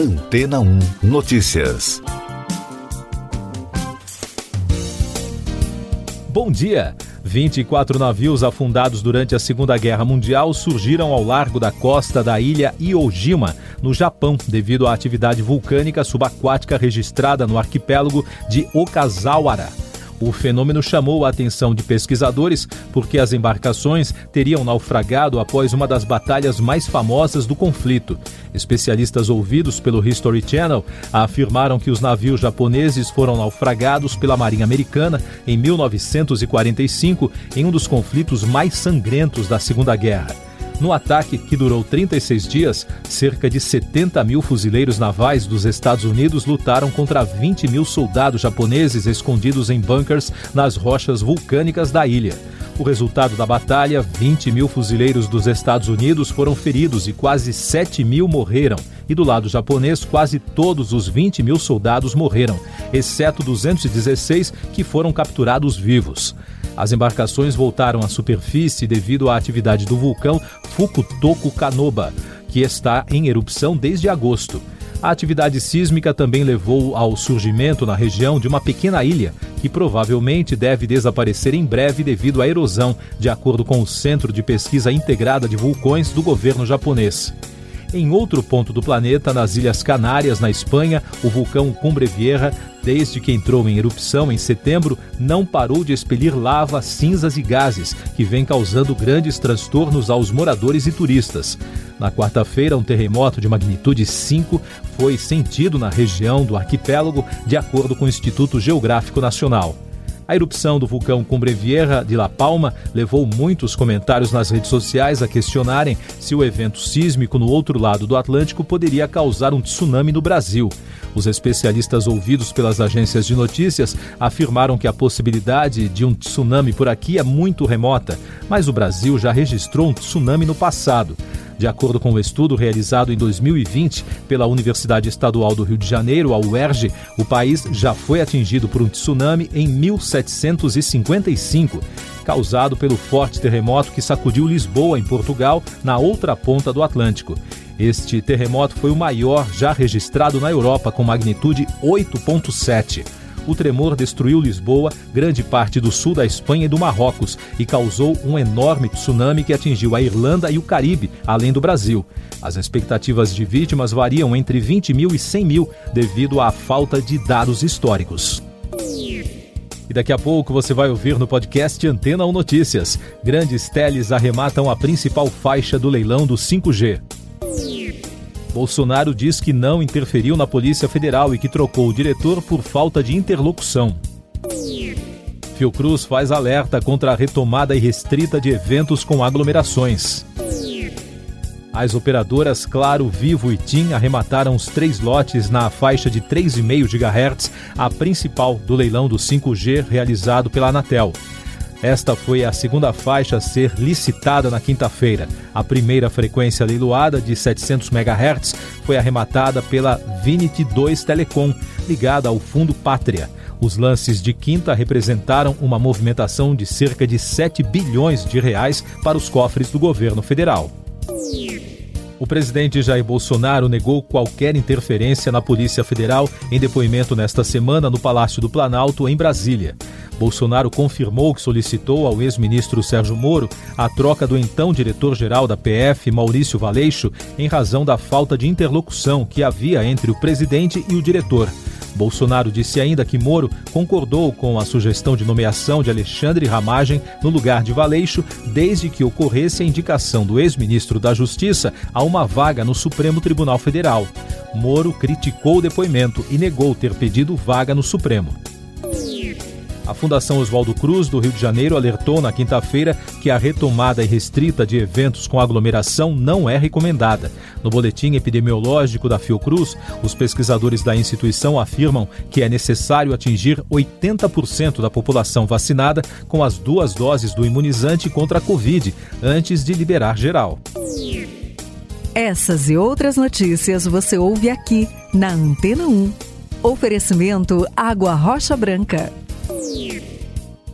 Antena 1 Notícias. Bom dia! 24 navios afundados durante a Segunda Guerra Mundial surgiram ao largo da costa da ilha Iojima, no Japão, devido à atividade vulcânica subaquática registrada no arquipélago de Okazawara. O fenômeno chamou a atenção de pesquisadores porque as embarcações teriam naufragado após uma das batalhas mais famosas do conflito. Especialistas ouvidos pelo History Channel afirmaram que os navios japoneses foram naufragados pela Marinha Americana em 1945 em um dos conflitos mais sangrentos da Segunda Guerra. No ataque, que durou 36 dias, cerca de 70 mil fuzileiros navais dos Estados Unidos lutaram contra 20 mil soldados japoneses escondidos em bunkers nas rochas vulcânicas da ilha. O resultado da batalha: 20 mil fuzileiros dos Estados Unidos foram feridos e quase 7 mil morreram. E do lado japonês, quase todos os 20 mil soldados morreram, exceto 216 que foram capturados vivos. As embarcações voltaram à superfície devido à atividade do vulcão Fukutoku Kanoba, que está em erupção desde agosto. A atividade sísmica também levou ao surgimento na região de uma pequena ilha, que provavelmente deve desaparecer em breve devido à erosão, de acordo com o Centro de Pesquisa Integrada de Vulcões do governo japonês. Em outro ponto do planeta, nas Ilhas Canárias, na Espanha, o vulcão Cumbre Vieja, desde que entrou em erupção em setembro, não parou de expelir lava, cinzas e gases, que vem causando grandes transtornos aos moradores e turistas. Na quarta-feira, um terremoto de magnitude 5 foi sentido na região do arquipélago, de acordo com o Instituto Geográfico Nacional. A erupção do vulcão Cumbre Vieja de La Palma levou muitos comentários nas redes sociais a questionarem se o evento sísmico no outro lado do Atlântico poderia causar um tsunami no Brasil. Os especialistas ouvidos pelas agências de notícias afirmaram que a possibilidade de um tsunami por aqui é muito remota, mas o Brasil já registrou um tsunami no passado. De acordo com o um estudo realizado em 2020 pela Universidade Estadual do Rio de Janeiro, a UERJ, o país já foi atingido por um tsunami em 1755, causado pelo forte terremoto que sacudiu Lisboa, em Portugal, na outra ponta do Atlântico. Este terremoto foi o maior já registrado na Europa, com magnitude 8,7 o tremor destruiu Lisboa, grande parte do sul da Espanha e do Marrocos e causou um enorme tsunami que atingiu a Irlanda e o Caribe, além do Brasil. As expectativas de vítimas variam entre 20 mil e 100 mil devido à falta de dados históricos. E daqui a pouco você vai ouvir no podcast Antena 1 Notícias. Grandes teles arrematam a principal faixa do leilão do 5G. Bolsonaro diz que não interferiu na Polícia Federal e que trocou o diretor por falta de interlocução. Fiocruz faz alerta contra a retomada irrestrita de eventos com aglomerações. As operadoras Claro, Vivo e TIM arremataram os três lotes na faixa de 3,5 GHz, a principal do leilão do 5G realizado pela Anatel. Esta foi a segunda faixa a ser licitada na quinta-feira. A primeira frequência leiloada, de 700 MHz, foi arrematada pela Vinity 2 Telecom, ligada ao Fundo Pátria. Os lances de quinta representaram uma movimentação de cerca de 7 bilhões de reais para os cofres do governo federal. O presidente Jair Bolsonaro negou qualquer interferência na Polícia Federal em depoimento nesta semana no Palácio do Planalto, em Brasília. Bolsonaro confirmou que solicitou ao ex-ministro Sérgio Moro a troca do então diretor-geral da PF, Maurício Valeixo, em razão da falta de interlocução que havia entre o presidente e o diretor. Bolsonaro disse ainda que Moro concordou com a sugestão de nomeação de Alexandre Ramagem no lugar de Valeixo, desde que ocorresse a indicação do ex-ministro da Justiça a uma vaga no Supremo Tribunal Federal. Moro criticou o depoimento e negou ter pedido vaga no Supremo. A Fundação Oswaldo Cruz, do Rio de Janeiro, alertou na quinta-feira que a retomada irrestrita de eventos com aglomeração não é recomendada. No boletim epidemiológico da Fiocruz, os pesquisadores da instituição afirmam que é necessário atingir 80% da população vacinada com as duas doses do imunizante contra a Covid antes de liberar geral. Essas e outras notícias você ouve aqui na Antena 1. Oferecimento Água Rocha Branca.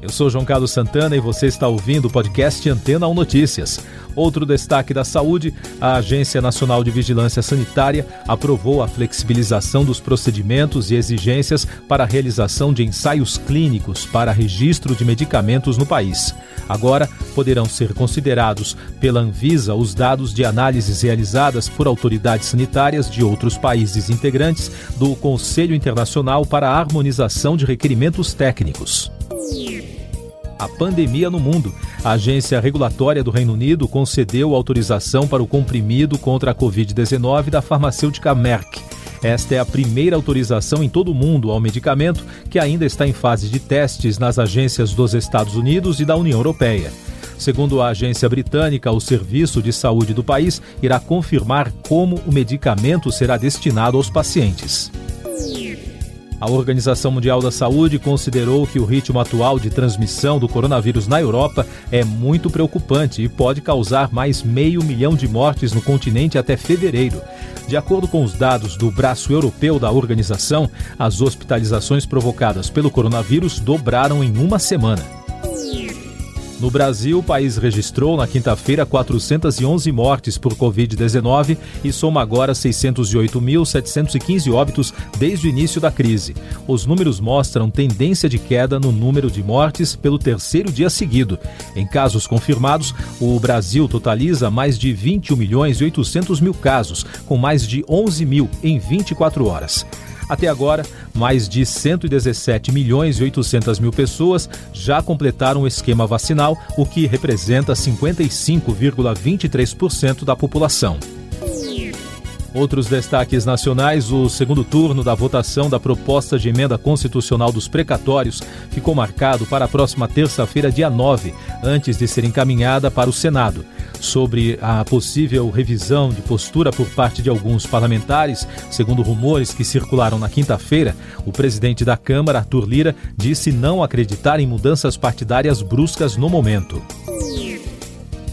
Eu sou João Carlos Santana e você está ouvindo o podcast Antena 1 Notícias. Outro destaque da saúde: a Agência Nacional de Vigilância Sanitária aprovou a flexibilização dos procedimentos e exigências para a realização de ensaios clínicos para registro de medicamentos no país. Agora poderão ser considerados pela Anvisa os dados de análises realizadas por autoridades sanitárias de outros países integrantes do Conselho Internacional para a Harmonização de Requerimentos Técnicos a pandemia no mundo. A agência regulatória do Reino Unido concedeu autorização para o comprimido contra a Covid-19 da farmacêutica Merck. Esta é a primeira autorização em todo o mundo ao medicamento que ainda está em fase de testes nas agências dos Estados Unidos e da União Europeia. Segundo a agência britânica, o serviço de saúde do país irá confirmar como o medicamento será destinado aos pacientes. A Organização Mundial da Saúde considerou que o ritmo atual de transmissão do coronavírus na Europa é muito preocupante e pode causar mais meio milhão de mortes no continente até fevereiro. De acordo com os dados do braço europeu da organização, as hospitalizações provocadas pelo coronavírus dobraram em uma semana. No Brasil, o país registrou na quinta-feira 411 mortes por Covid-19 e soma agora 608.715 óbitos desde o início da crise. Os números mostram tendência de queda no número de mortes pelo terceiro dia seguido. Em casos confirmados, o Brasil totaliza mais de 21 milhões e 800 mil casos, com mais de 11 mil em 24 horas. Até agora, mais de 117 milhões e 800 mil pessoas já completaram o esquema vacinal, o que representa 55,23% da população. Outros destaques nacionais: o segundo turno da votação da proposta de emenda constitucional dos precatórios ficou marcado para a próxima terça-feira, dia 9, antes de ser encaminhada para o Senado. Sobre a possível revisão de postura por parte de alguns parlamentares, segundo rumores que circularam na quinta-feira, o presidente da Câmara, Arthur Lira, disse não acreditar em mudanças partidárias bruscas no momento.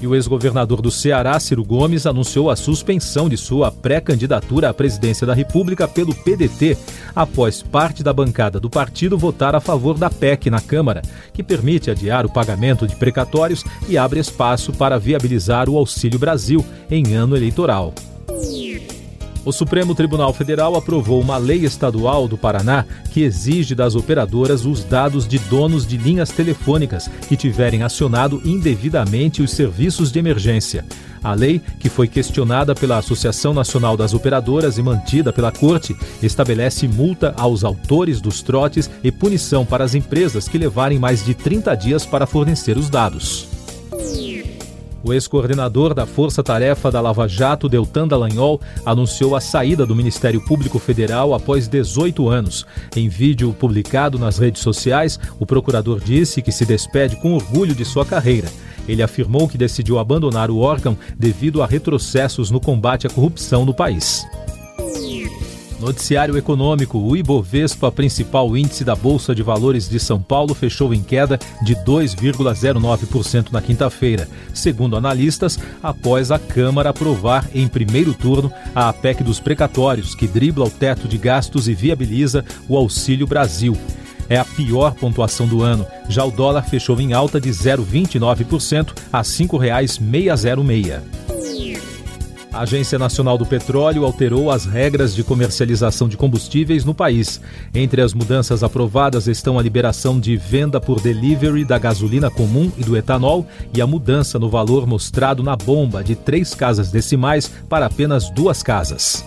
E o ex-governador do Ceará, Ciro Gomes, anunciou a suspensão de sua pré-candidatura à presidência da República pelo PDT, após parte da bancada do partido votar a favor da PEC na Câmara, que permite adiar o pagamento de precatórios e abre espaço para viabilizar o Auxílio Brasil em ano eleitoral. O Supremo Tribunal Federal aprovou uma lei estadual do Paraná que exige das operadoras os dados de donos de linhas telefônicas que tiverem acionado indevidamente os serviços de emergência. A lei, que foi questionada pela Associação Nacional das Operadoras e mantida pela Corte, estabelece multa aos autores dos trotes e punição para as empresas que levarem mais de 30 dias para fornecer os dados. O ex-coordenador da Força Tarefa da Lava Jato, Deltan Dallagnol, anunciou a saída do Ministério Público Federal após 18 anos. Em vídeo publicado nas redes sociais, o procurador disse que se despede com orgulho de sua carreira. Ele afirmou que decidiu abandonar o órgão devido a retrocessos no combate à corrupção no país. Noticiário Econômico: o Ibovespa, principal índice da Bolsa de Valores de São Paulo, fechou em queda de 2,09% na quinta-feira, segundo analistas, após a Câmara aprovar em primeiro turno a PEC dos precatórios, que dribla o teto de gastos e viabiliza o Auxílio Brasil. É a pior pontuação do ano. Já o dólar fechou em alta de 0,29% a R$ 5,606. A Agência Nacional do Petróleo alterou as regras de comercialização de combustíveis no país. Entre as mudanças aprovadas estão a liberação de venda por delivery da gasolina comum e do etanol e a mudança no valor mostrado na bomba de três casas decimais para apenas duas casas.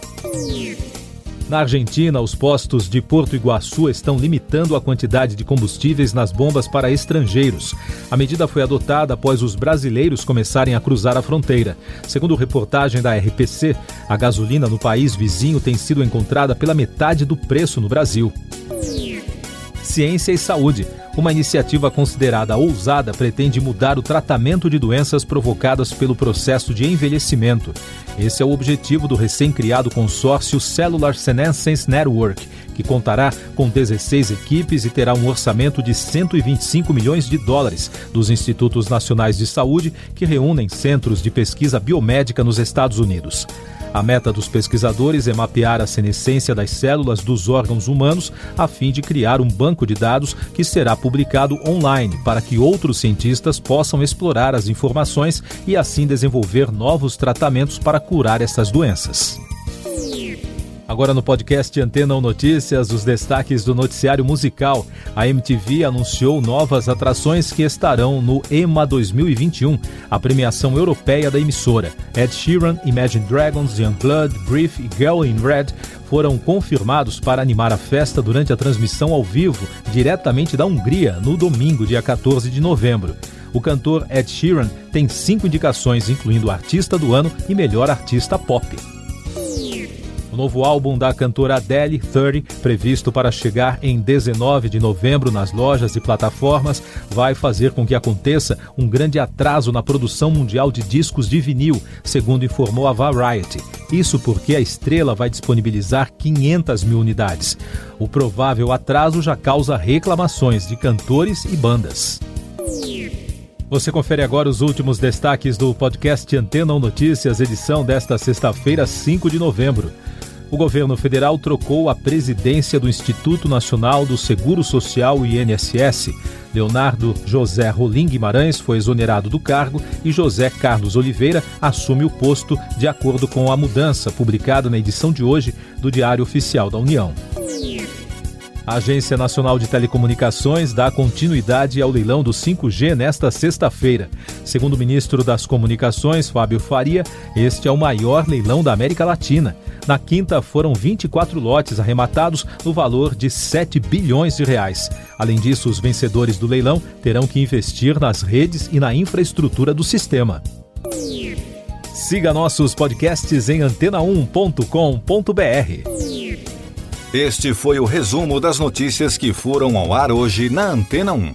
Na Argentina, os postos de Porto Iguaçu estão limitando a quantidade de combustíveis nas bombas para estrangeiros. A medida foi adotada após os brasileiros começarem a cruzar a fronteira. Segundo reportagem da RPC, a gasolina no país vizinho tem sido encontrada pela metade do preço no Brasil. Ciência e Saúde. Uma iniciativa considerada ousada pretende mudar o tratamento de doenças provocadas pelo processo de envelhecimento. Esse é o objetivo do recém-criado consórcio Cellular Senescence Network, que contará com 16 equipes e terá um orçamento de 125 milhões de dólares dos Institutos Nacionais de Saúde, que reúnem centros de pesquisa biomédica nos Estados Unidos. A meta dos pesquisadores é mapear a senescência das células dos órgãos humanos a fim de criar um banco de dados que será publicado online para que outros cientistas possam explorar as informações e assim desenvolver novos tratamentos para curar essas doenças. Agora no podcast Antena ou Notícias, os destaques do noticiário musical. A MTV anunciou novas atrações que estarão no EMA 2021, a premiação europeia da emissora. Ed Sheeran, Imagine Dragons, Youngblood, Brief e Girl in Red foram confirmados para animar a festa durante a transmissão ao vivo, diretamente da Hungria, no domingo, dia 14 de novembro. O cantor Ed Sheeran tem cinco indicações, incluindo Artista do Ano e Melhor Artista Pop. O novo álbum da cantora Adele, 30, previsto para chegar em 19 de novembro nas lojas e plataformas, vai fazer com que aconteça um grande atraso na produção mundial de discos de vinil, segundo informou a Variety. Isso porque a estrela vai disponibilizar 500 mil unidades. O provável atraso já causa reclamações de cantores e bandas. Você confere agora os últimos destaques do podcast Antena Notícias, edição desta sexta-feira, 5 de novembro o governo federal trocou a presidência do Instituto Nacional do Seguro Social, INSS. Leonardo José Rolim Guimarães foi exonerado do cargo e José Carlos Oliveira assume o posto, de acordo com a mudança publicada na edição de hoje do Diário Oficial da União. A Agência Nacional de Telecomunicações dá continuidade ao leilão do 5G nesta sexta-feira. Segundo o ministro das Comunicações, Fábio Faria, este é o maior leilão da América Latina. Na quinta, foram 24 lotes arrematados no valor de 7 bilhões de reais. Além disso, os vencedores do leilão terão que investir nas redes e na infraestrutura do sistema. Siga nossos podcasts em antena1.com.br. Este foi o resumo das notícias que foram ao ar hoje na Antena 1.